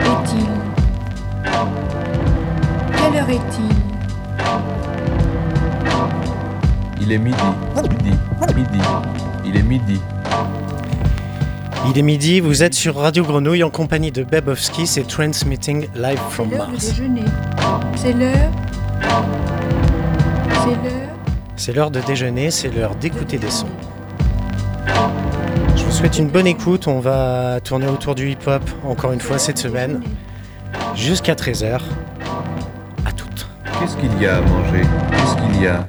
Est-il? Quelle heure est-il? Il est midi. Midi. Midi. Il est midi. Il est midi, vous êtes sur Radio Grenouille en compagnie de Bebowski, c'est Transmitting Live C'est from l'heure de Mars. déjeuner. C'est l'heure C'est l'heure C'est l'heure de déjeuner, c'est l'heure d'écouter des sons. Je vous souhaite une bonne écoute, on va tourner autour du hip-hop encore une fois cette semaine, jusqu'à 13h. À toutes. Qu'est-ce qu'il y a à manger? Qu'est-ce qu'il y a?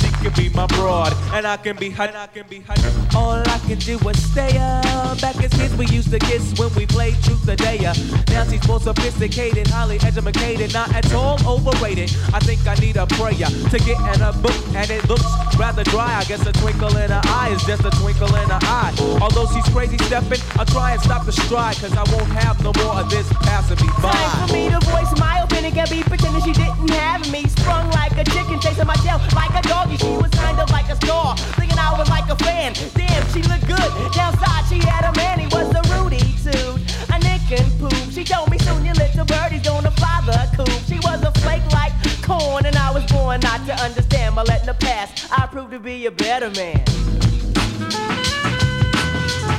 She can be my broad, and I can be hot. I can be hot. All I can do is stay up. Back as kids, we used to kiss when we played truth or dare. Now she's more sophisticated, highly educated, not at all overrated. I think I need a prayer to get in a book, and it looks rather dry. I guess a twinkle in her eye is just a twinkle in her eye. Although she's crazy stepping, I'll try and stop the stride, cause I won't have no more of this passing me by. Time for me to voice my opinion, can be pretending she didn't have me. Sprung like a chicken, chasing my tail like a doggy. She was kind of like a star, thinking I was like a fan. Damn, she looked good. Downside, she had a man, he was a Rudy too. A nick and poop. She told me soon your little birdie's gonna fly the coop. She was a flake like corn, and I was born not to understand. But letting the past, I proved to be a better man.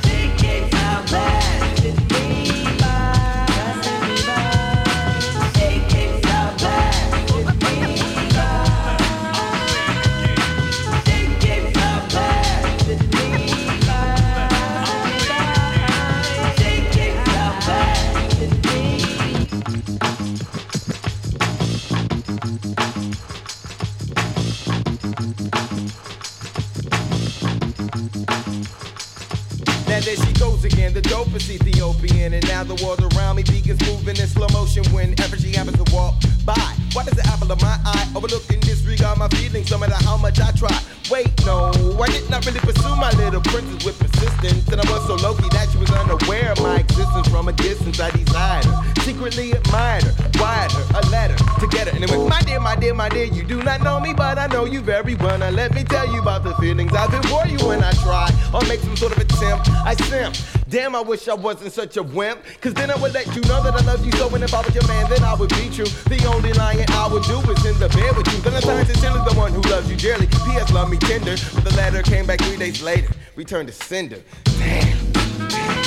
She kicks out Now there she goes again, the dopest Ethiopian. And now the world around me begins moving in slow motion whenever she happens to walk by. Why does the apple of my eye overlook and disregard my feelings no matter how much I try? Wait, no, I did not really pursue my little princess with persistence. And I was so low key that she was unaware of my existence from a distance. I desired her, secretly admired her, wired her a letter to get her. And it went, my dear, my dear, my dear, you do not know me, but I know you very well. Now let me tell you about the feelings I feel for you when I try or make some sort of attempt. I simp. Damn, I wish I wasn't such a wimp. Cause then I would let you know that I love you so. And if I was your man, then I would be true. The only lying I would do is in the bed with you. Then I turned is still the one who loves you dearly. P.S. Love me tender. But the letter came back three days later. Returned to sender. Damn.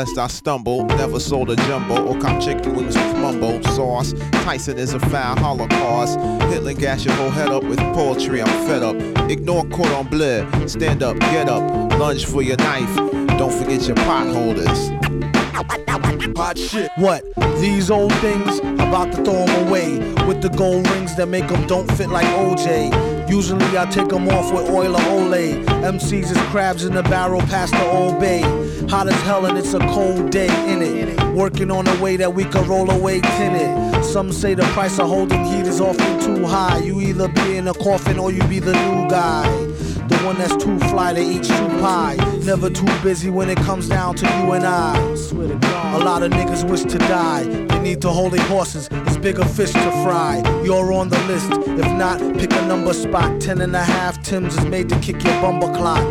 Lest I stumble. Never sold a jumbo or cop chicken wings with mumbo sauce. Tyson is a foul holocaust. Hitler gas your whole head up with poetry. I'm fed up. Ignore cordon bleu. Stand up, get up. Lunge for your knife. Don't forget your pot holders. Hot shit. What? These old things? About to throw them away. With the gold rings that make them don't fit like OJ. Usually I take them off with oil or Olay. MCs is crabs in the barrel past the old bay. Hot as hell and it's a cold day in it. Working on a way that we can roll away tinted. Some say the price of holding heat is often too high. You either be in a coffin or you be the new guy. One that's too fly to eat too pie. Never too busy when it comes down to you and I. A lot of niggas wish to die. They need to hold their horses. It's bigger fish to fry. You're on the list. If not, pick a number spot. Ten and a half Tim's is made to kick your bumper clock.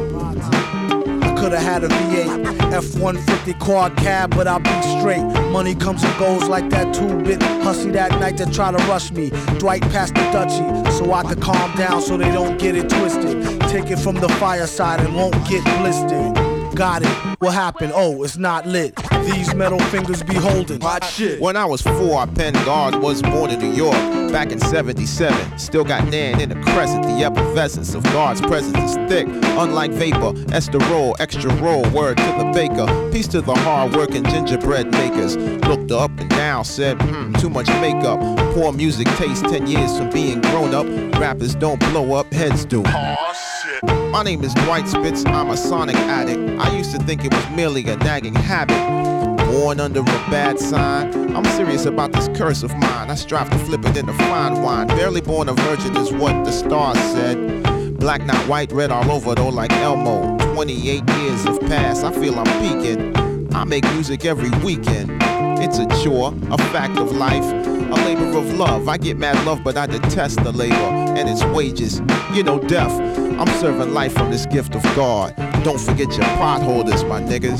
I Coulda had a V8, F-150 quad cab, but I'll be straight. Money comes and goes like that two-bit hussy that night that try to rush me. Dwight passed the Dutchie, so I could calm down so they don't get it twisted. Take it from the fireside and won't get blistered. Got it. What happened? Oh, it's not lit. These metal fingers be holding. Hot shit. When I was four, I penned God was born in New York back in 77. Still got Nan in the crescent. The effervescence of God's presence is thick. Unlike vapor, esterol, extra roll, word to the baker. Peace to the hard working gingerbread makers. Looked up and down, said, hmm, too much makeup. Poor music taste, 10 years from being grown up. Rappers don't blow up, heads do. My name is Dwight Spitz, I'm a sonic addict. I used to think it was merely a nagging habit. Born under a bad sign. I'm serious about this curse of mine. I strive to flip it into fine wine. Barely born a virgin is what the stars said. Black, not white, red all over though, like Elmo. 28 years have passed, I feel I'm peaking. I make music every weekend. It's a chore, a fact of life, a labor of love. I get mad love, but I detest the labor and its wages. You know, death. I'm serving life from this gift of God. Don't forget your pot holders, my niggas.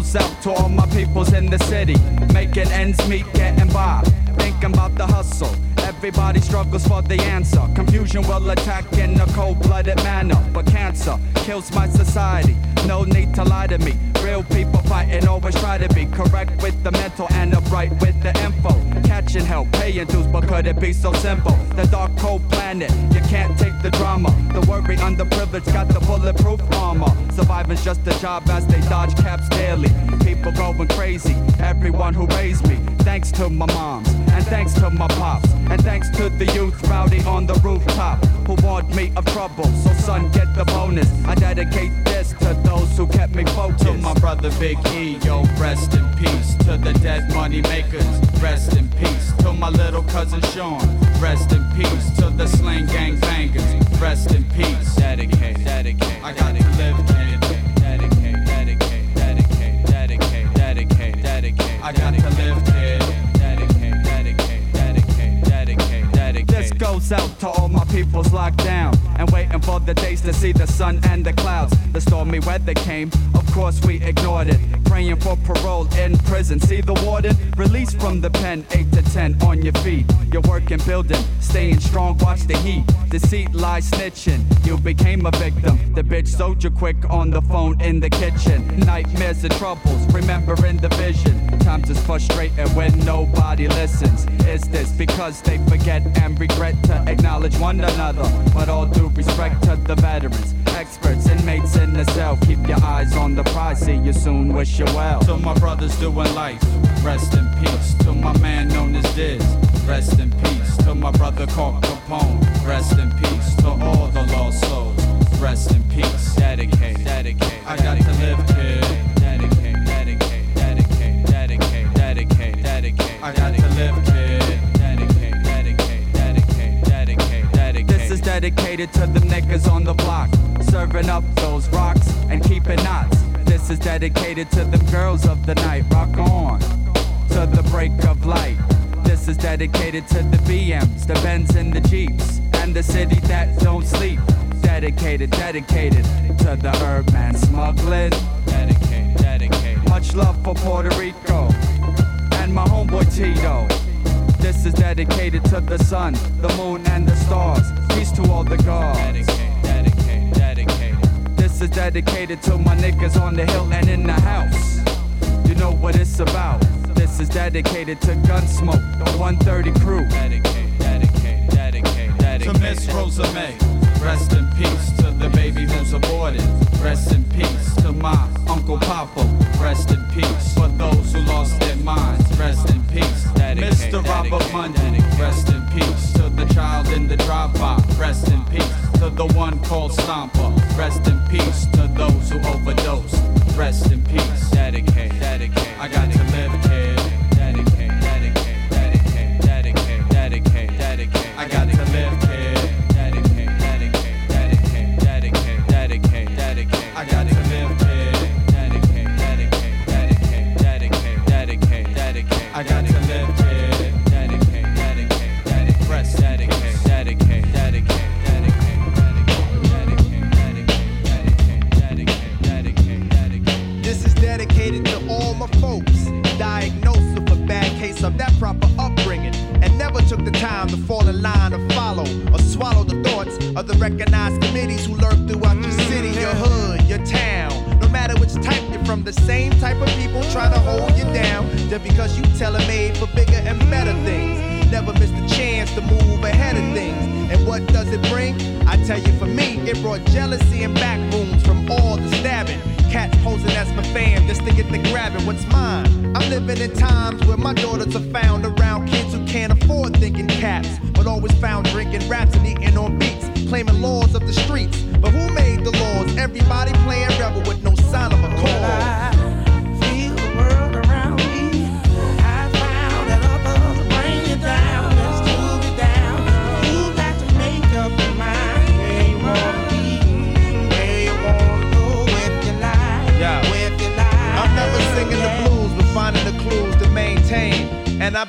goes out to all my peoples in the city, making ends meet, getting by, Everybody struggles for the answer. Confusion will attack in a cold-blooded manner, but cancer kills my society. No need to lie to me. Real people fighting always try to be correct with the mental and upright with the info. Catching hell, paying dues, but could it be so simple? The dark cold planet, you can't take the drama. The worry underprivileged got the bulletproof armor. Surviving's just a job as they dodge caps daily. People going crazy, everyone who raised me. Thanks to my moms, and thanks to my pops, and thanks to the youth rowdy on the rooftop who warned me of trouble. So son, get the bonus. I dedicate this to those who kept me focused. To my brother Big E, yo, rest in peace. To the dead money makers, rest in peace. To my little cousin Sean, rest in peace. To the slang gang bangers, rest in peace. Dedicated, dedicated, I got to live, kid. dedicated, dedicated, dedicated, dedicated, dedicated, dedicated. I got to live, goes out to all my peoples locked down and waiting for the days to see the sun and the clouds. The stormy weather came, of course we ignored it. Praying for parole in prison. See the warden released from the pen, 8 to 10 on your feet. You're working, building, staying strong, watch the heat. Deceit, lies, snitching. You became a victim. The bitch sold you quick on the phone in the kitchen. Nightmares and troubles, remembering the vision. Times is frustrating when nobody listens. Is this because they forget and regret to acknowledge one another? But all due respect to the veterans, experts, inmates in the cell. Keep your eyes on the prize. See you soon. Wish you well. To my brothers doing life, rest in peace. To my man known as Diz, rest in peace. To my brother called Capone, rest in peace. To all the dedicated to the niggas on the block, serving up those rocks and keeping knots. This is dedicated to the girls of the night. Rock on to the break of light. This is dedicated to the BMs, the Benz and the Jeeps, and the city that don't sleep. Dedicated, dedicated to the herb man smuggling. Dedicated, dedicated. Much love for Puerto Rico and my homeboy Tito. This is dedicated to the sun, the moon, and the stars. Peace to all the gods. Dedicated, dedicated, dedicated. This is dedicated to my niggas on the hill and in the house. You know what it's about. This is dedicated to Gunsmoke, the 130 crew. Dedicated, dedicated, dedicated, dedicated. To Miss Rosa May. Rest in peace to the baby who's aborted. Rest in peace to my Uncle Papa. Rest in peace for those who lost their minds. Rest in peace. Mr. Robert dedicated, Monday. Rest in peace to the child in the drive-by. Rest in peace to the one called Stomper. Rest in peace to those who overdosed. Rest in peace. Dedicated, dedicated. I got to live, folks diagnosed with a bad case of that proper upbringing and never took the time to fall in line or follow or swallow the thoughts of the recognized committees who lurk throughout your mm-hmm. city, your hood, your town. No matter which type you're from, the same type of people try to hold you down just because you tailor-made for bigger and better things. Never missed a chance to move ahead of things. And what does it bring? I tell you, for me, it brought jealousy and back rooms from all the stabbing. Cats posing as my fam just to get the grabbing what's mine. I'm living in times where my daughters are found around kids who can't afford thinking caps, but always found drinking raps and eating on beats, claiming laws of the streets. But who made the laws? Everybody playing rebel with no sign of a cause.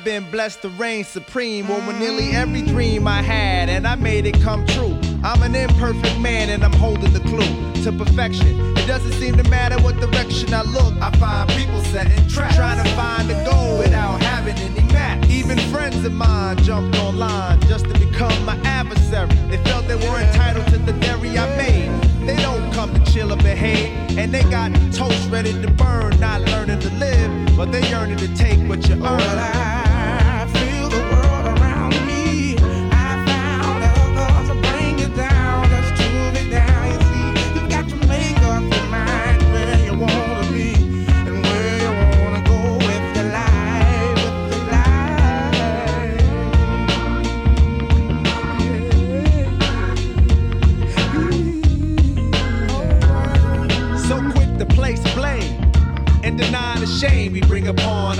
I've been blessed to reign supreme over nearly every dream I had, and I made it come true. I'm an imperfect man, and I'm holding the clue to perfection. It doesn't seem to matter what direction I look. I find people setting traps, trying to find a goal without having any map. Even friends of mine jumped online just to become my adversary. They felt they were entitled to the dairy I made. They don't come to chill or behave, and they got toast ready to burn, not learning to live, but they yearning to take what you earn.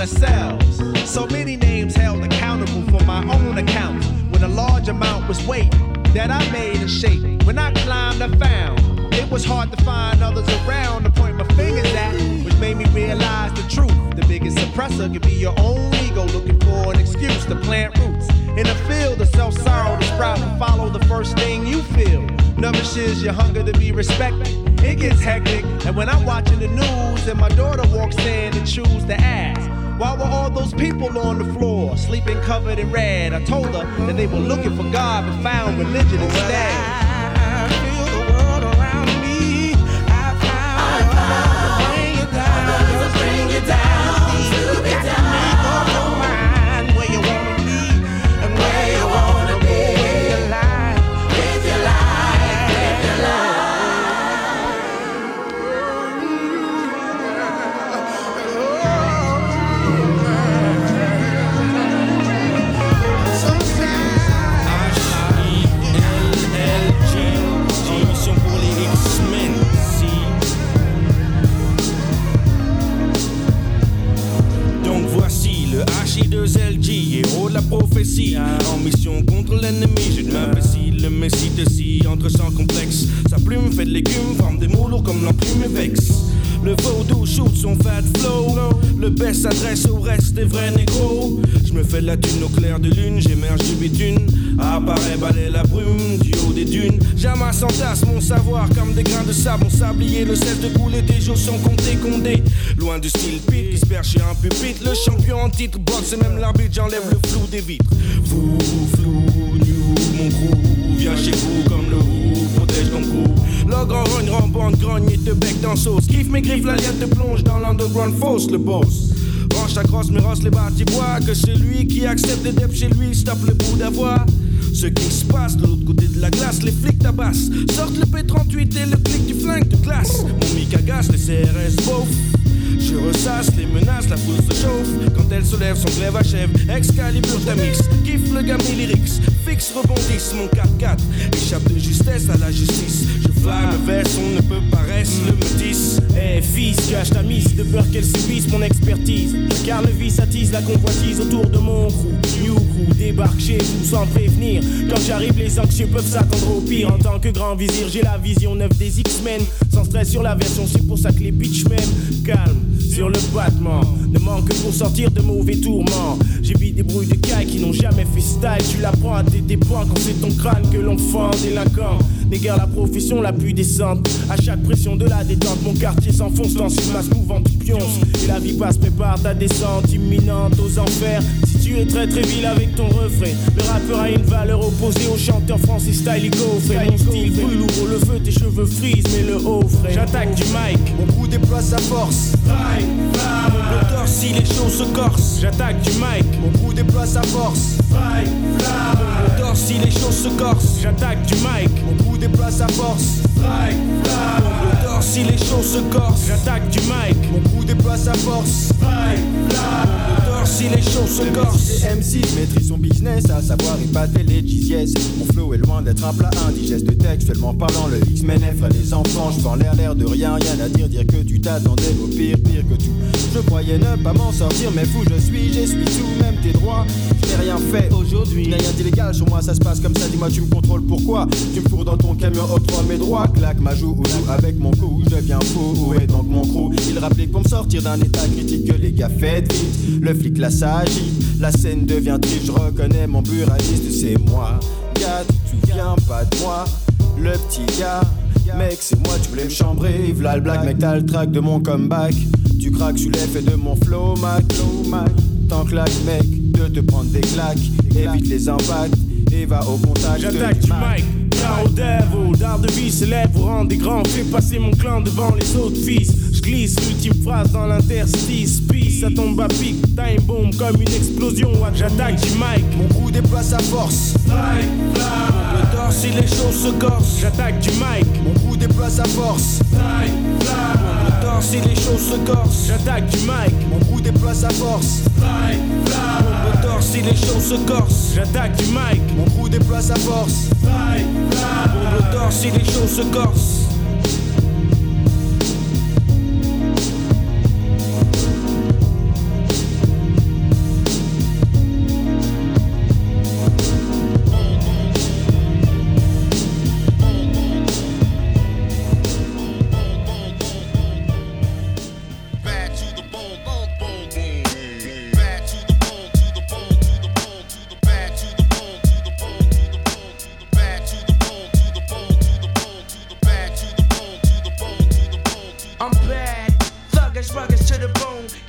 Ourselves. So many names held accountable for my own account when a large amount was weight that I made and shaped. When I climbed, I found it was hard to find others around to point my fingers at, which made me realize the truth. The biggest suppressor can be your own ego looking for an excuse to plant roots in a field of self sorrow to sprout and follow the first thing you feel. Nourishes your hunger to be respected. It gets hectic, and when I'm watching the news and my daughter walks in and choose to ask, why were all those people on the floor sleeping covered in red? I told her that they were looking for God but found religion instead. En mission contre l'ennemi, j'ai de l'imbécile, le messie si, entre sans complexe. Sa plume fait de légumes, forme des mots comme l'enclume vex. Le vaudou shoot son fat flow. Le best s'adresse au reste des vrais négros. Je me fais la thune au clair de lune, j'émerge du bitume. Apparaît balayer la brume du haut des dunes. J'amasse entasse mon savoir comme des grains de sable. Mon sablier ne cesse de couler, des jours sont comptés, condés. Loin du style pit qui un pupitre. Le champion en titre boxe et même l'arbitre, j'enlève le flou des vitres. Vous, flou, new, mon crew vient chez vous comme le roux protège ton crew. Le grand rogne, rembande, grogne et te bec dans sauce. Kiffe mes griffes, la liette te plonge dans l'underground fausse, le boss. Range ta crosse, mais rosse les bâtis bois. Que celui qui accepte des deps chez lui stoppe le bout d'avoir. Ce qui se passe de l'autre côté de la glace, les flics tabassent. Sortent le P38 et le clic du flingue de classe. Mon mic agace, les CRS beauf. Je ressasse les menaces, la foule se chauffe. Quand elle se lève, son glaive achève. Excalibur Tamix, kiffe le gamin lyrics. Fixe, rebondisse, mon 4-4. Échappe de justesse à la justice. Je le veste, on ne peut pas rester le métis. Eh fils, cache ta mise de peur qu'elle subisse mon expertise. Car le vice attise la convoitise autour de mon crew. New crew débarque chez vous sans prévenir. Quand j'arrive, les anxieux peuvent s'attendre au pire. En tant que grand vizir, j'ai la vision neuve des X-Men. Sans stress sur la version, c'est pour ça que les bitch même calme Boom. Sur le battement. Ne manque que pour sortir de mauvais tourments. J'ai vu des bruits de cailles qui n'ont jamais fait style. Tu l'apprends à tes dépens quand c'est ton crâne que l'on fend délinquant. N'est guère la profession la plus décente. À chaque pression de la détente, mon quartier s'enfonce dans une masse mouvante du pionce. Et la vie passe, prépare ta descente imminente aux enfers. Si tu es très très vil avec ton refrain, le rappeur a une valeur opposée au chanteur français style Fait Mon style brûle, ouvre le feu, tes cheveux frisent, mais le haut frais. J'attaque du mic, mon coup déploie sa force. Le torse, il est chaud, se corse. J'attaque du mic, mon bout déploie sa force. Fight, fly. Le torse, il est chaud, se corse. J'attaque du mic, mon bout déploie sa force. Fight, fly. Le torse, il est chaud, se corse. J'attaque du mic, mon bout déploie sa force. Fight, les choses se corsent. MC maîtrisent son business, à savoir épater les yes. Mon flow est loin d'être un plat indigeste textuellement parlant. Le X-Men effraie les enfants, je prends l'air l'air de rien, rien à dire, dire que tu t'attendais au pire, pire que tout. Je croyais ne pas m'en sortir, mais fou je suis, j'essuie tout, même tes droits. Je n'ai rien fait aujourd'hui, rien d'illégal sur moi, ça se passe comme ça. Dis-moi, tu me contrôles pourquoi? Tu me fourres dans ton camion, octroie mes droits, claque ma joue ou joue avec mon cou, je deviens fou. Où est donc mon crew Il rappelait pour me sortir d'un état critique que les gars faites vite. Le flic là s'agite, la scène devient triste, je reconnais mon buraliste, c'est moi. Gars, tu te souviens pas de moi, le petit gars. Mec, c'est moi, tu voulais me chambrer. V'là le black, mec, t'as le track de mon comeback. Tu craques sous l'effet de mon flow, Mac. T'en claques, mec, de te prendre des claques. Évite les impacts et va au contact. J'attaque du mic. Caro Devil, d'art de vie s'élève, vous rend des grands, fais passer mon clan devant les autres fils. Glisse l'ultime phrase dans l'interstice, peace, ça tombe à pic, time bomb comme une explosion. J'attaque du mic, mon coup déploie sa force. Fly, fly, mon moteur si les choses se corsent. J'attaque du mic, mon coup déploie sa force. Fly, fly, mon moteur si les choses se corsent. J'attaque du mic, mon coup déploie sa force. Fly, fly, mon moteur si les choses se corsent. J'attaque du mic, mon coup déploie sa force. Fly, fly, mon moteur si les choses se corsent.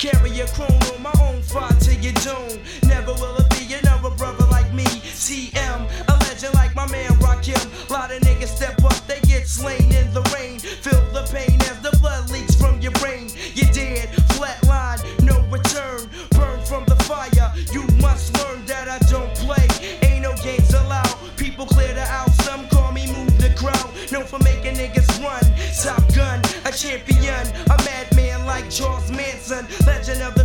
Carry a chrome on my own fire to your doom. Never will it be another brother like me. TM, a legend like my man Rakim. Lot of niggas step up, they get slain in the rain. Feel the pain as the blood leaks from your brain. You're dead, flatline, no return. Burn from the fire. You must learn that I don't play. Ain't no games allowed. People clear the house. Some call me move the crowd. Known for making niggas run. Top gun, a champion, a madman like Charles. Man. Legend of the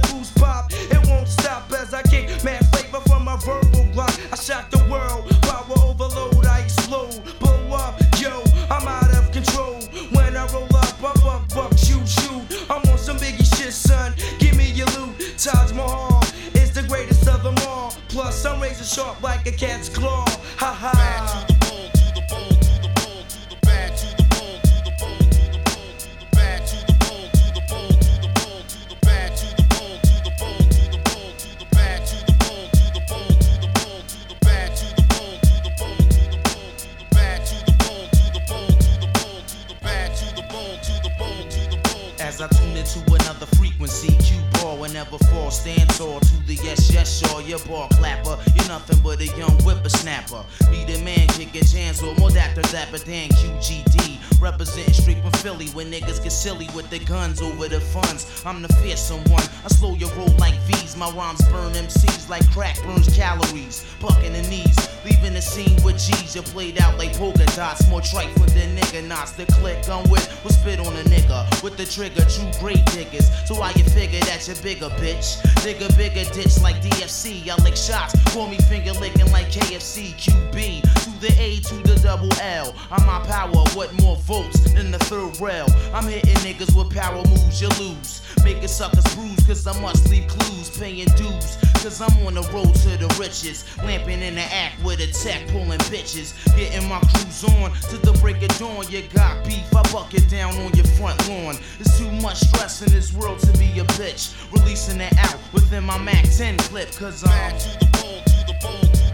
their guns over the funds. I'm the fearsome one. I slow your roll like V's. My rhymes burn MCs like crack burns calories. Bucking the knees, leaving the scene with G's. You played out like polka dots. More trifling than nigga knots. The click I'm with will spit on a nigga with the trigger. True great diggers. So why you figure that you're bigger, bitch? Dig bigger ditch like DFC. I lick shots. Call me finger licking like KFC. QB to the A to the double L. I'm my power. What more votes than the third rail? I'm hitting niggas with power moves. You lose. Making suckers bruise. Cause I must leave clues. Paying dues. Cause I'm on the road to the riches. Lamping in the act with a tech. Pulling bitches. Getting my crews on to the break of dawn. You got beef. I buck it down on your front lawn. It's too much stress in this world to be a bitch. Releasing it out within my Mac 10 clip. Cause I'm bad to the bone, to the bone, to the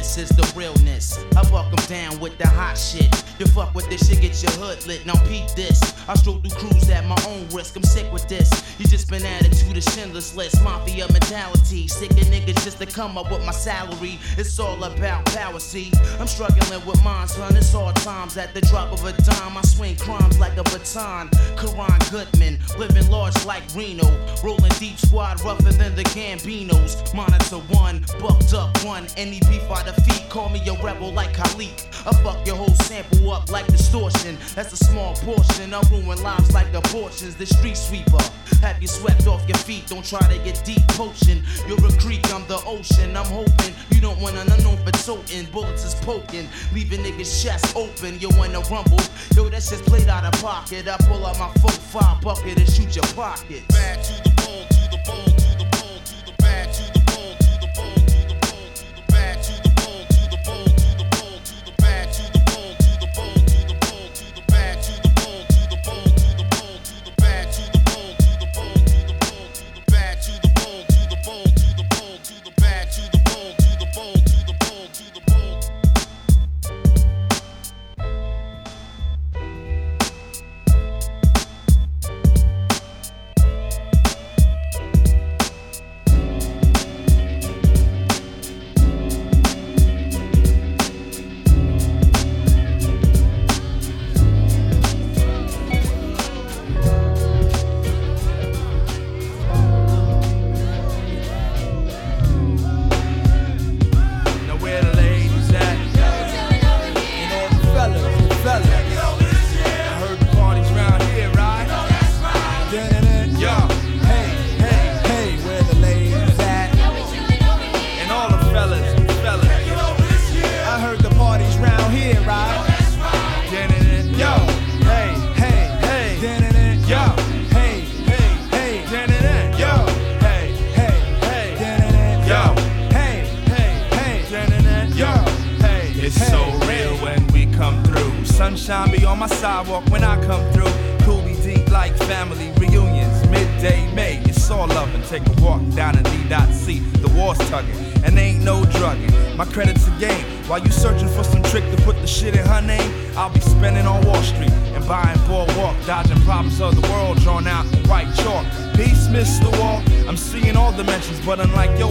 pessimist is the realness. I buck 'em down with the hot shit. You fuck with this shit, get your hood lit. Now peep this. I stroll through crews at my own risk. I'm sick with this. You just been added to the Schindler's list. Mafia mentality. Sick of niggas just to come up with my salary. It's all about power, see. I'm struggling with mine, son. It's hard times. At the drop of a dime, I swing crimes like a baton. Karan Goodman, living large like Reno. Rolling deep squad rougher than the Gambinos. Monitor one, bucked up one. Any beef the feet, call me a rebel like Khalik. I fuck your whole sample up like distortion. That's a small portion. I ruin lives like abortions. The street sweeper. Have you swept off your feet? Don't try to get deep potion. You're a creek, I'm the ocean. I'm hoping you don't want an unknown for toting. Bullets is poking, leaving niggas' chests open. You wanna rumble? Yo, that shit's played out of pocket. I pull out my 4-5 bucket and shoot your pocket. Bad to the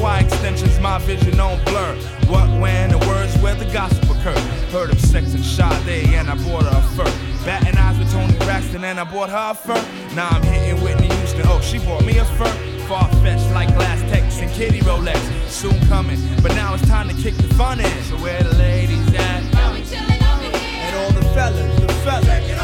eye extensions, my vision don't blur. What, when, the words where the gossip occur. Heard of sex and Sade, and I bought her a fur. Batting eyes with Toni Braxton, and I bought her a fur. Now I'm hitting Whitney Houston. Oh, she bought me a fur. Far fetched like glass text and kitty Rolex. Soon coming, but now it's time to kick the fun in. So where the ladies at? And all the fellas, the fellas.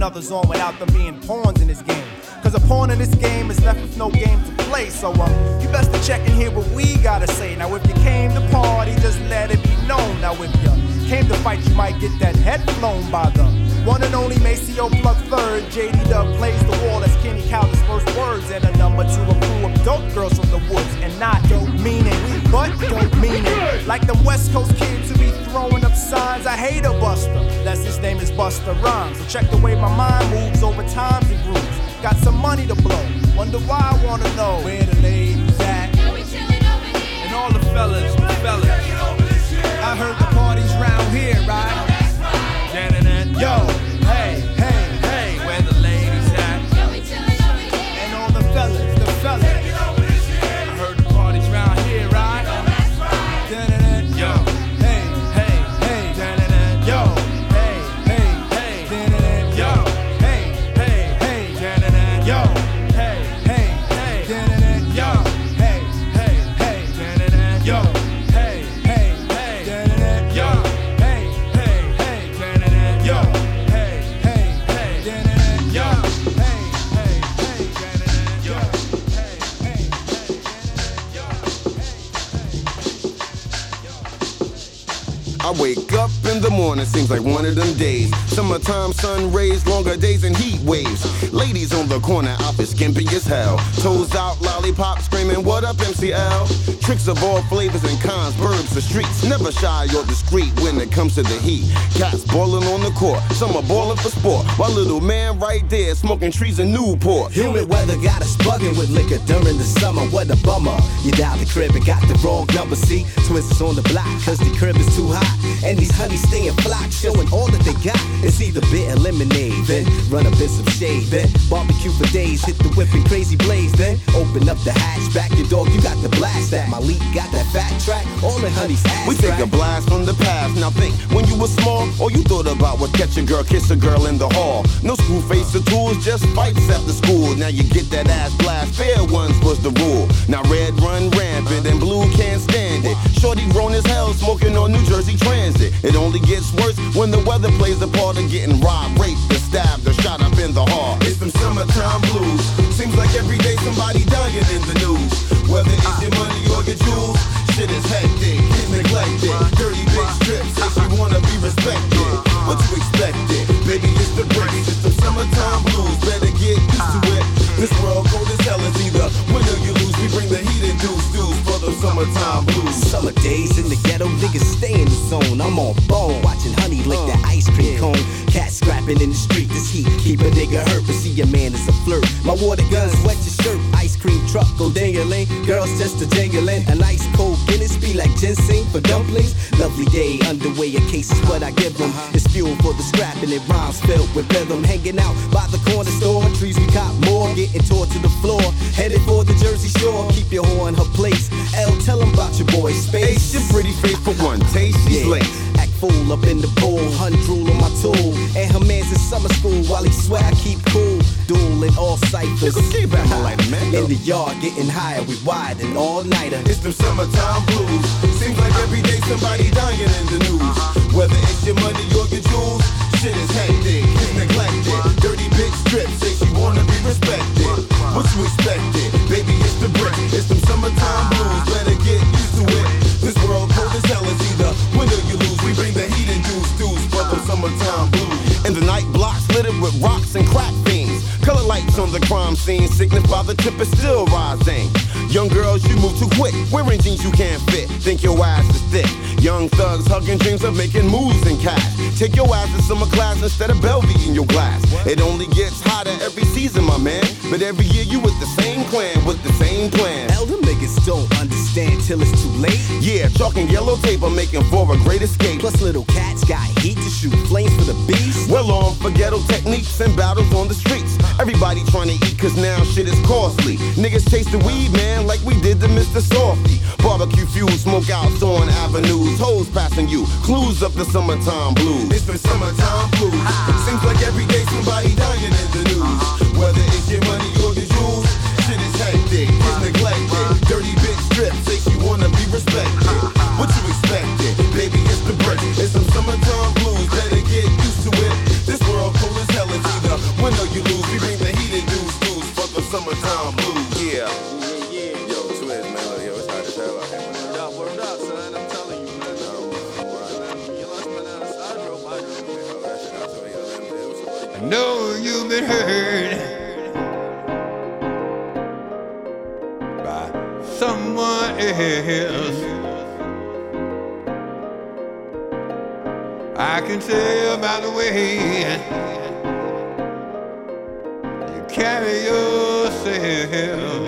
Putting others on without them being pawns in this game. Cause a pawn in this game is left with no game to play. So um, you best to check and hear what we gotta say. Now if you came to party, just let it be known. Now if you came to fight, you might get that head flown by the one and only Maceo Plug Third. JD Dub plays the wall as Kenny Cowder's first words. And a number two, a crew of dope girls from the woods. And not dope meaning, but dope meaning. Like the West Coast kids who be throwing up signs. I hate a buster. That's his name is Buster Rhymes. So check the way my mind moves over times and grooves. Got some money to blow. Wonder why I wanna know where the ladies at. And all the fellas, the fellas. I heard the parties round here, right? Yo, like one of them days. Summertime sun rays, longer days and heat waves. Ladies on the corner, outfit skimpy as hell. Toes out, lollipop screaming, What up, MCL? Tricks of all flavors and cons, burbs the streets. Never shy or discreet when it comes to the heat. Cats boiling on the court, some are for sport. While little man right there smoking trees in Newport. Humid weather got us bugging with liquor during the summer. What a bummer. You dial the crib and got the wrong number. See, twins on the block, cause the crib is too hot. And these honeys stay in flock, showing all that they got. It's either and lemonade, then run up in some shade, then barbecue for days, hit the whip and crazy blaze, then open up the hatchback. Your dog, you got the blast that. My leak got that fat track, all in honey's ass. We take a blast from the past. Now think, when you were small, all you thought about was catch a girl, kiss a girl in the hall. No school face or tools, just fights after school. Now you get that ass blast. Fair ones was the rule. Now red run rampant and blue can't stand Shorty grown as hell, smoking on New Jersey Transit. It only gets worse when the weather plays a part of getting robbed, raped, or stabbed, or shot up in the heart. It's them summertime blues. Seems like every day somebody dying in the news. Whether it's your money or your jewels, shit is hectic, kids neglected. Dirty big strips, say she wanna be respected. What you expected? Summertime blues. Summer days in the ghetto, niggas stay in the zone. I'm on bone, watching honey lick that ice cream cone. Cat scrapping in the street, this heat keep a nigga hurt. But see, a man is a flirt. My water guns wet your shirt, ice cream truck go dangling. Girls just a jangling, an ice cold be like ginseng for dumplings. Lovely day underway, a case is what I give them. Uh-huh. It's fuel for the scrap and it rhymes filled with rhythm. Hanging out by the corner store, trees we cop more, getting tore to the floor. Headed for the Jersey Shore, keep your whore in her place. L, tell them about your boy Space. Your pretty face for one taste, she's Yeah. late. Act fool up in the pool, hun drool on my tool. And her man's in summer school while he swear I keep cool. Dueling all ciphers. keep like. In the yard, getting higher, we widen all nighter. It's them summertime blues. Seems like every day somebody dying in the news. Uh-huh. Whether it's your money or your jewels, shit is hectic, kids neglected. Dirty big strips, say she wanna be respected. What you expected? Baby, it's the brick. It's them summertime blues. The crime scene signify the tip is still rising. Young girls, you move too quick. Wearing jeans you can't fit. Think your ass is thick. Young thugs hugging dreams of making moves in cash. Take your ass to summer class instead of Bellevue in your glass. It only gets hotter every season, my man. But every year you with the same clan, with the same plan. Them niggas don't understand till it's too late. Yeah, chalk and yellow tape are making for a great escape. Plus, little cats got heat to shoot flames for the beast. Well on for ghetto techniques and battles on the streets. Everybody trying to eat cause now shit is costly. Niggas taste the weed, man, like we did to Mr. Softy. Barbecue fuel, smoke outs on avenues. Hoes passing you, clues up the summertime blues. It's the summertime blues. Ah. Seems like every day somebody dying in the news. Uh-huh. Whether it's your money been hurt by someone else. I can tell by the way you carry yourself.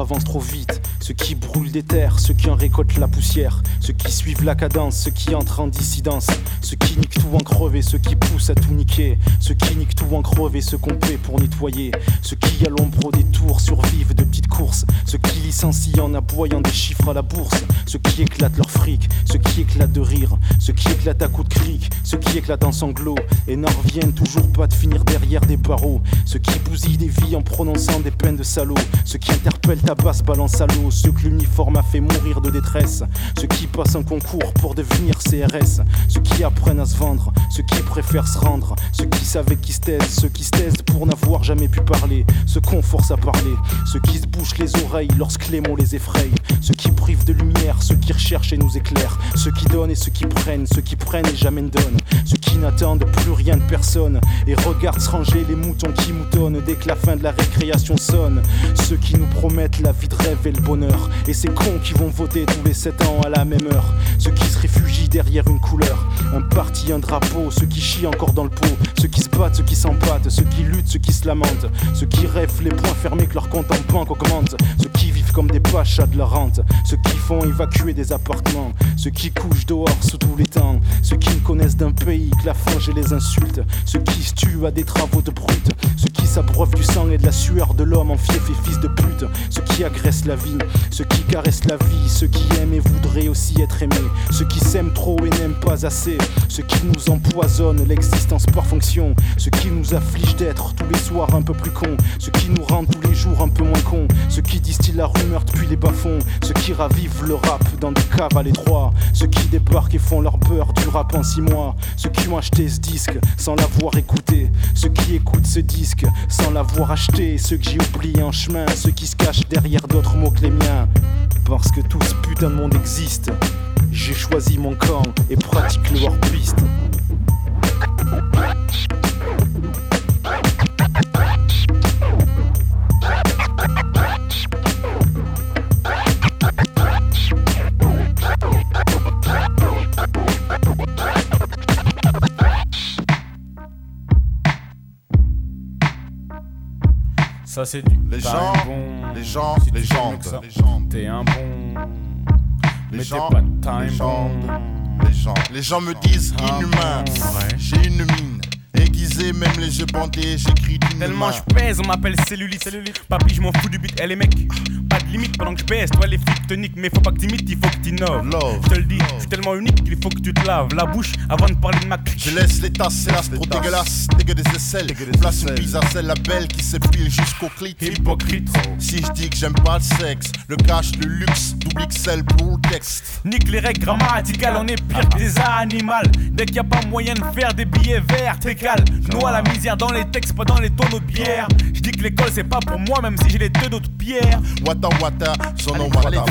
Avancent trop vite. Ceux qui brûlent des terres, ceux qui en récoltent la poussière. Ceux qui suivent la cadence, ceux qui entrent en dissidence. Ceux qui niquent tout en crever, ceux qui poussent à tout niquer. Ceux qui niquent tout en crever, ceux qu'on paie pour nettoyer. Ceux qui à l'ombre des tours survivent de petites courses. Ceux qui licencient en aboyant des chiffres à la bourse. Ceux qui éclatent leur fric, ceux qui éclatent de rire. Ceux qui éclatent à coups de cric, ceux qui éclatent en sanglots. Et n'en reviennent toujours pas de finir derrière des barreaux. Ceux qui bousillent des vies en prononçant des peines de salauds. Ceux qui interpellent ta basse balance à l'eau. Ceux que l'uniforme a fait mourir de détresse. Ceux qui passent un concours pour devenir CRS. Ceux qui apprennent à se vendre. Ceux qui préfèrent se rendre. Ceux qui savent qui se taisent. Ceux qui se taisent pour n'avoir jamais pu parler. Ceux qu'on force à parler. Ceux qui se bouchent les oreilles lorsque les mots les effrayent. Ceux qui privent de lumière. Ceux qui recherchent et nous éclairent. Ceux qui donnent et ceux qui prennent. Ceux qui prennent et jamais ne donnent. Ceux qui n'attendent plus rien de personne. Et regardent se ranger les moutons qui moutonnent dès que la fin de la récréation sonne. Ceux qui nous promettent la vie de rêve et le bonheur. Et ces cons qui vont voter tous les 7 ans à la même heure. Ceux qui se réfugient derrière une couleur. Un parti, un drapeau. Ceux qui chient encore dans le pot. Ceux qui se battent, ceux qui s'empâtent. Ceux qui luttent, ceux qui se lamentent. Ceux qui rêvent les poings fermés que leur compte en banque augmente. Ceux qui vivent comme des pachas de leur rente. Ceux qui font évacuer des Ceux qui couchent dehors sous tous les temps. Ceux qui ne connaissent d'un pays que la fange et les insultes. Ceux qui se tuent à des travaux de brut. Ceux qui s'abreuvent du sang et de la sueur de l'homme en fief et fils de pute. Qui agressent la vie. Ceux qui caressent la vie. Ceux qui aiment et voudraient aussi être aimé. Ceux qui s'aiment trop et n'aiment pas assez. Ceux qui nous empoisonnent l'existence par fonction. Ceux qui nous affligent d'être tous les soirs un peu plus cons. Ceux qui nous rendent tous les jours un peu moins cons. Ceux qui distillent la rumeur depuis les bas-fonds. Ceux qui ravivent le rap dans des caves à l'étroit. Ceux qui débarquent et font leur beurre du rap en six mois. Ceux qui ont acheté ce disque sans l'avoir écouté. Ceux qui écoutent ce disque sans l'avoir acheté. Ceux que j'ai oubliés en chemin. Ceux qui se cachent derrière d'autres mots que les miens. Parce que tout ce putain de monde existe. J'ai choisi mon camp et pratique le hors-piste. Ça c'est du Les gens, bon. les gens, Si les gens, les gens. T'es un bon. Les Mais gens, pas time les gens, les gens, les gens me disent Ah, inhumain. ouais. J'ai une mine aiguisée, même les yeux bandés, j'écris d'une Tellement je pèse, on m'appelle cellulite. Papy, je m'en fous du but, elle est mec. Pas de limite pendant que je baisse, toi les flics te niquent, mais faut pas que t'imites, il faut que t'innoves. Je te le dis, je suis tellement unique qu'il faut que tu te laves la bouche avant de parler de ma clique. Je laisse les tasses, c'est l'as trop dégueulasse. Dégueu des aisselles. Place une bise à celle, la belle qui s'épile jusqu'au clit. Hypocrite. Si je dis que j'aime pas le sexe, le cash, le luxe, double XL pour le texte. Nique les règles grammaticales, on est pire que des animaux. Dès qu'il y a pas moyen de faire des billets verts, t'es calme. Noie la misère dans les textes, pas dans les tonneaux de bière. Je dis que l'école c'est pas pour moi, même si j'ai les deux d'autres pierres.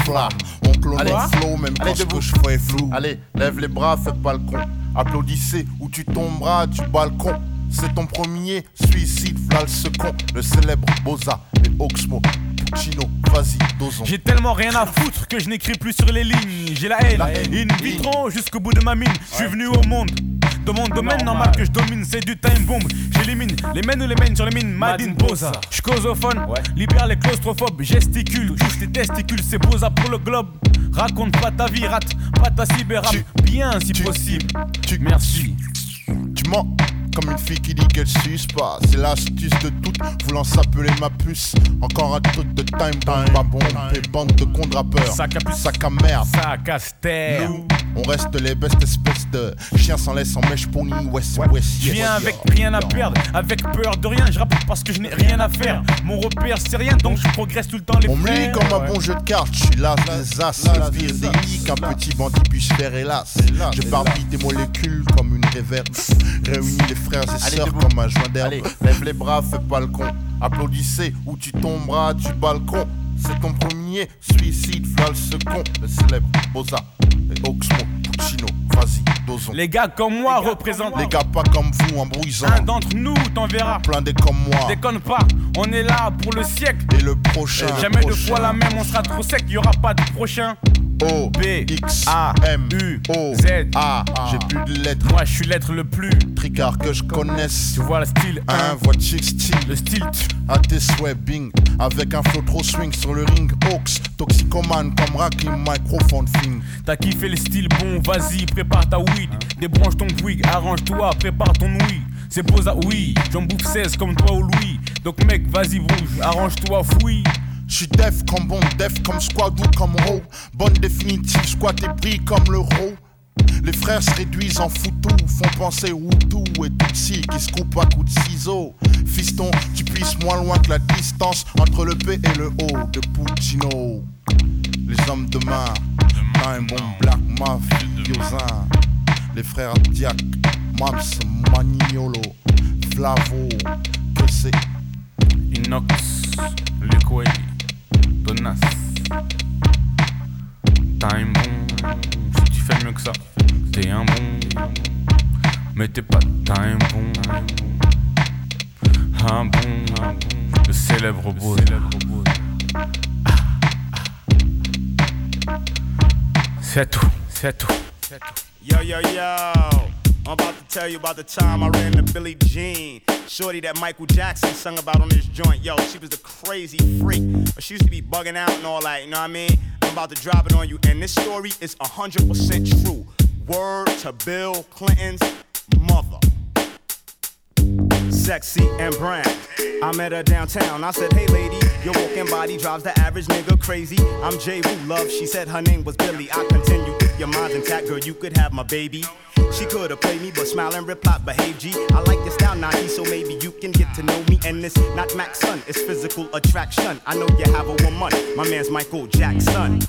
Fla. On clone Allez. le flow, même Allez, quand ce debout. que je fais flou. Allez, lève les bras, fais pas le con. Applaudissez ou tu tomberas du balcon. C'est ton premier suicide, v'là le second. Le célèbre Boza et Oxmo. Puccino, vas-y, dosons. J'ai tellement rien à foutre que je n'écris plus sur les lignes. J'ai la haine, in vitro jusqu'au bout de ma mine. Je suis venu au monde. Dans mon domaine normal que je domine, c'est du time bomb. J'élimine les mènes ou les mènes sur les mines. Madine Boza. Je causophone, libère les claustrophobes. Gesticule, touche tes testicules, c'est Boza pour le globe. Raconte pas ta vie, rate pas ta cyberrap. Bien si possible. Merci. Tu mens comme une fille qui dit qu'elle suce pas. C'est l'astuce de toutes, voulant s'appeler ma puce. Encore un truc de time bomb, pas bombe. Et bande de con rappeurs. Sac à puce. Sac à merde. Sac à ster. Nous, on reste les bestes espèces de chiens sans laisse en mèche pony. West, west, Je viens avec rien à perdre, avec peur de rien, je rappe parce que je n'ai rien à faire. Mon repère c'est rien, donc je progresse tout le temps les On me lit comme un bon jeu de cartes, je suis l'as des as, le pire des lits qu'un petit bandit puisse faire hélas. Je barbille des molécules comme une réverbe, réunis les frères et Allez, sœurs comme un joint d'herbe. Lève les bras, fais pas le con, applaudissez ou tu tomberas du balcon. C'est ton premier suicide, v'là le second, le célèbre Boza et Oxmo, Puccino, vas-y, dosons. Les gars comme moi représentent. Les gars pas comme vous, embrouillisant. Un d'entre nous t'en verras. Plein des comme moi. Déconne pas, on est là pour le siècle. Et le prochain. Jamais le deux fois la même, on sera trop sec, y aura pas de prochain. O, B, X, A, M, U, O, Z. A. J'ai plus de lettres. Moi je suis l'être le plus. Tricard que je connaisse. Tu vois le style, Un voix de chick style. Le style. À tes souhaits, bing. Avec un flow trop swing sur le ring. Hawks, toxicomane comme Rakim, microphone thing. T'as kiffé le style, bon vas-y, prépare ta weed. Débranche ton wig, arrange-toi, prépare ton oui. C'est beau ça, oui, j'en bouffe 16 comme toi ou Louis. Donc mec, vas-y bouge, arrange-toi, fouille. J'suis def comme bon, def comme squad ou comme ro. Bonne définitive, squat et brille comme le ro. Les frères se réduisent en foutou, font penser Hutu et Tutsi qui se coupent à coups de ciseaux. Fiston, tu puisses moins loin que la distance entre le P et le O de Puccino. Les hommes de main, Time Bomb, Black Mafiosa. Les frères Diak, Mams, Maniolo, Flavo, que c'est Inox, Liquid, Donas. Time bon, si tu fais mieux que ça, t'es un bon. Mais t'es pas time bon. Un bon, le célèbre beau. C'est tout, c'est tout. Yo, yo, yo. I'm about to tell you about the time I ran into Billie Jean. Shorty that Michael Jackson sung about on this joint. Yo, she was the crazy freak. But she used to be bugging out and all that, you know what I mean? I'm about to drop it on you. And this story is 100% true. Word to Bill Clinton's mother. Sexy and brown. I met her downtown. I said, Hey lady, your walking body drives the average nigga crazy. I'm J. Woo Love. She said her name was Billy. I continued. Your mind intact, girl, you could have my baby. She could've played me, but smile and reply, behave G. I like your style, Nike, so maybe you can get to know me. And it's not Max Son, it's physical attraction. I know you have a woman, my man's Michael Jackson.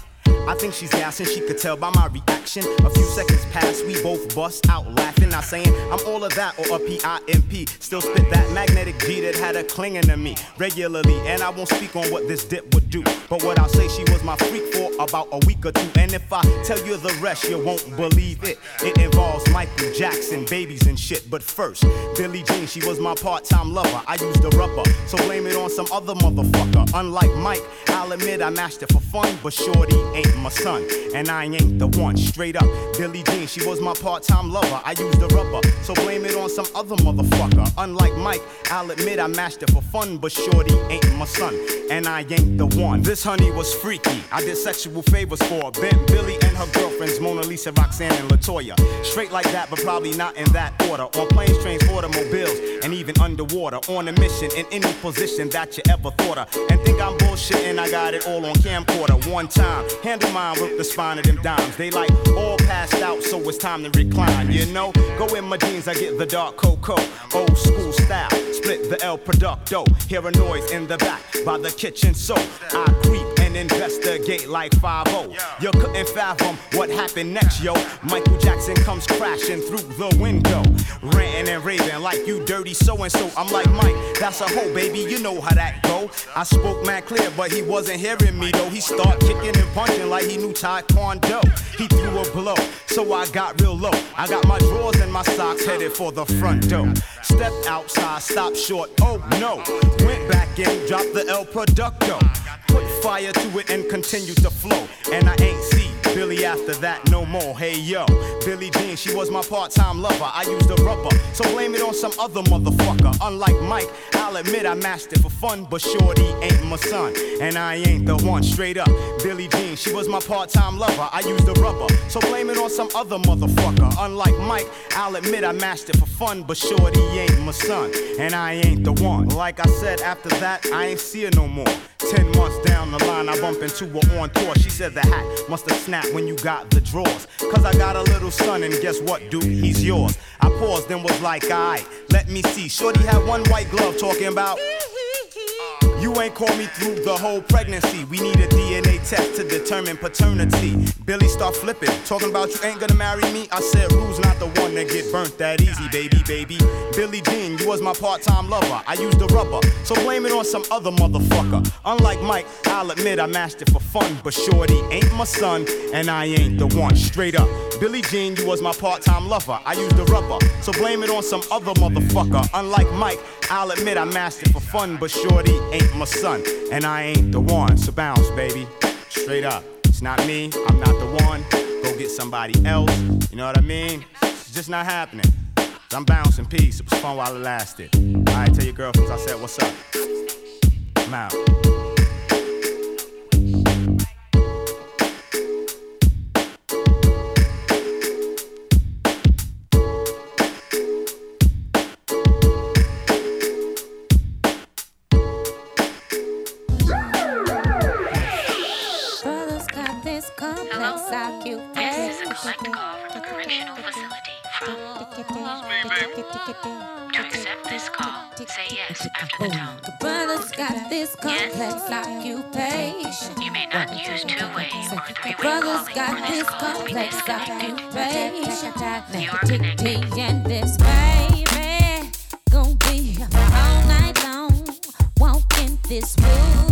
I think she's gassing, she could tell by my reaction. A few seconds pass, we both bust out laughing. Not saying I'm all of that or a P-I-M-P. Still spit that magnetic G that had her clinging to me regularly. And I won't speak on what this dip would do. But what I'll say, she was my freak for about a week or two. And if I tell you the rest, you won't believe it. It involves Michael Jackson, babies and shit. But first, Billie Jean, she was my part-time lover. I used the rubber, so blame it on some other motherfucker. Unlike Mike, I'll admit I mashed it for fun, but shorty ain't my son, and I ain't the one. Straight up, Billie Jean, she was my part-time lover. I used the rubber, so blame it on some other motherfucker. Unlike Mike, I'll admit I mashed it for fun, but shorty ain't my son, and I ain't the one. This honey was freaky. I did sexual favors for her. Bent Billy and her girlfriends, Mona Lisa, Roxanne, and Latoya. Straight like that, but probably not in that order. On planes, trains, automobiles, and even underwater. On a mission in any position that you ever thought of. And think I'm bullshitting, I got it all on camcorder. One time, handle mine with the spine of them dimes. They like all passed out, so it's time to recline. You know, go in my jeans, I get the dark cocoa. Old school style, split the El Producto. Hear a noise in the back by the kitchen, so I creep and investigate like 5 You couldn't fathom what happened next, yo. Michael Jackson comes crashing through the window, ranting and raving like you dirty so and so. I'm like, Mike, that's a hoe, baby, you know how that go. I spoke mad clear, but he wasn't hearing me though. He start kicking and punching like he knew Taekwondo. He threw a blow, so I got real low. I got my drawers and my socks headed for the front door. Stepped outside, stopped short, oh no. Went back in, dropped the El Producto. Put fire to it and continue to flow. And I ain't see Billy after that no more. Hey yo, Billie Jean, she was my part-time lover. I used the rubber, so blame it on some other motherfucker. Unlike Mike, I'll admit I mashed it for fun, but Shorty ain't my son, and I ain't the one. Straight up, Billie Jean, she was my part-time lover. I used the rubber, so blame it on some other motherfucker. Unlike Mike, I'll admit I mashed it for fun, but Shorty ain't my son, and I ain't the one. Like I said, after that, I ain't see her no more. Ten months down the line, I bump into her on tour. She said the hat must have snapped when you got the drawers. Cause I got a little son, and guess what, dude? He's yours. I paused and was like, alright, let me see. Shorty had one white glove talking about. You ain't called me through the whole pregnancy. We need a DNA test to determine paternity. Billy start flipping, talking about you ain't gonna marry me. I said, Rue's not the one that get burnt that easy, baby, baby. Billie Jean, you was my part-time lover. I used the rubber, so blame it on some other motherfucker. Unlike Mike, I'll admit I mashed it for fun, but Shorty ain't my son, and I ain't the one. Straight up, Billie Jean, you was my part-time lover. I used the rubber, so blame it on some other motherfucker. Unlike Mike, I'll admit I mashed it for fun, but Shorty ain't my son, and I ain't the one. So bounce, baby, straight up. It's not me, I'm not the one. Go get somebody else. You know what I mean? It's just not happening. I'm bouncing peace. It was fun while it lasted. Alright, tell your girlfriends I said what's up. I'm out. To accept this call, say yes after the tone. Brothers got this complex occupation. You may not use two-way or three-way Brothers calling got for this call. be complex disconnected. You are connected. And this baby gon' be all night long. Walking this smooth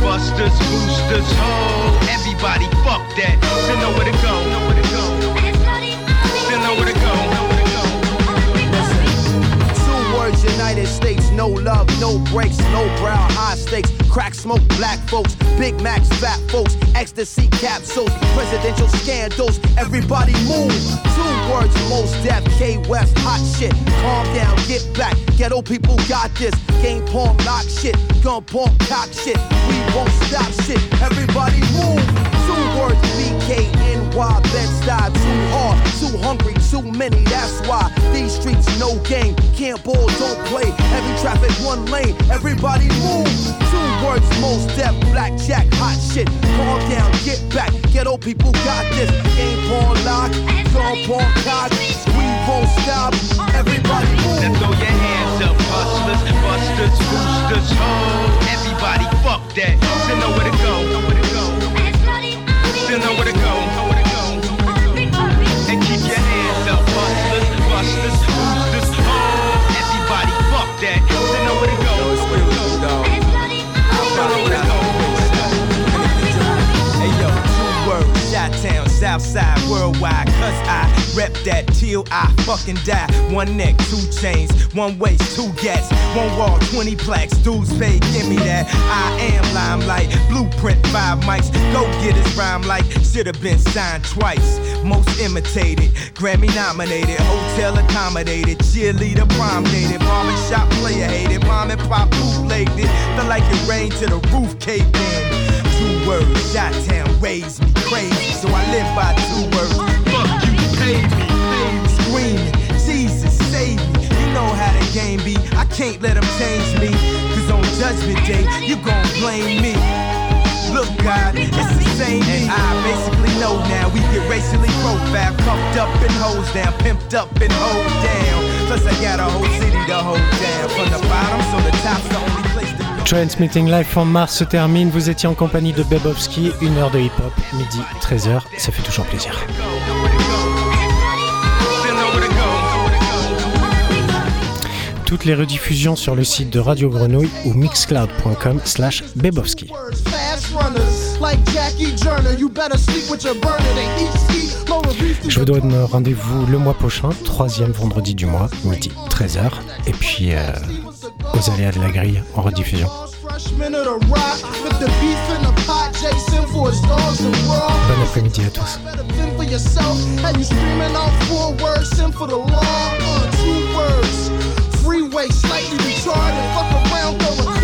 busters, boosters, ho. Everybody, fuck that. Still know where to go. Still know where to go. Listen, two words, United States no love, no breaks, no brow, high stakes, crack smoke, black folks, Big Macs, fat folks, ecstasy capsules, presidential scandals, everybody move. Two words, Mos Def, K West, hot shit. Calm down, get back, ghetto people got this. Game porn, knock shit, gun porn, cock shit. We won't stop shit, everybody move. Two words, BKN. BKNY, Bed-Stuy, too hard, too hungry, too many, that's why. These streets no game, can't ball, don't play, heavy traffic, one lane, everybody move, two words, Mos Def, blackjack, hot shit, calm down, get back, ghetto people got this, game porn lock, gun porn cock, we won't stop, everybody move. Now throw your hands up, hustlers, busters, boosters, oh, everybody fuck that, still know where to go, Town, Southside, worldwide. Cause I rep that till I fucking die. One neck, two chains, one waist, two gats, one wall, 20 plaques. Dudes pay, give me that. I am limelight, blueprint, five mics. Go get his rhyme like should've been signed twice. Most imitated, Grammy nominated, hotel accommodated, cheerleader prom dated, barbershop player hated, mom and pop bootlegged it. Felt like it rained to the roof caved in. Two words, Shot Town raised me crazy, so I live by two words. Judgment Day, you gon' blame me. Look, God, it's the same me. I basically know now we get racially profiled, pumped up and hosed down, pimped up and hold down. Plus, I got a whole city to hold down. From the bottom, so the top's the only place to Transmitting Live from Mars se termine. Vous étiez en compagnie de Bebowski, une heure de hip-hop, midi 13h. Ça fait toujours plaisir. Toutes les rediffusions sur le site de Radio Grenouille ou mixcloud.com slash Bebowski. Je vous donne rendez-vous le mois prochain, troisième vendredi du mois, midi 13h, et puis euh, aux aléas de la grille en rediffusion. Bon après-midi à tous. Freeway slightly retarded. Fuck around, go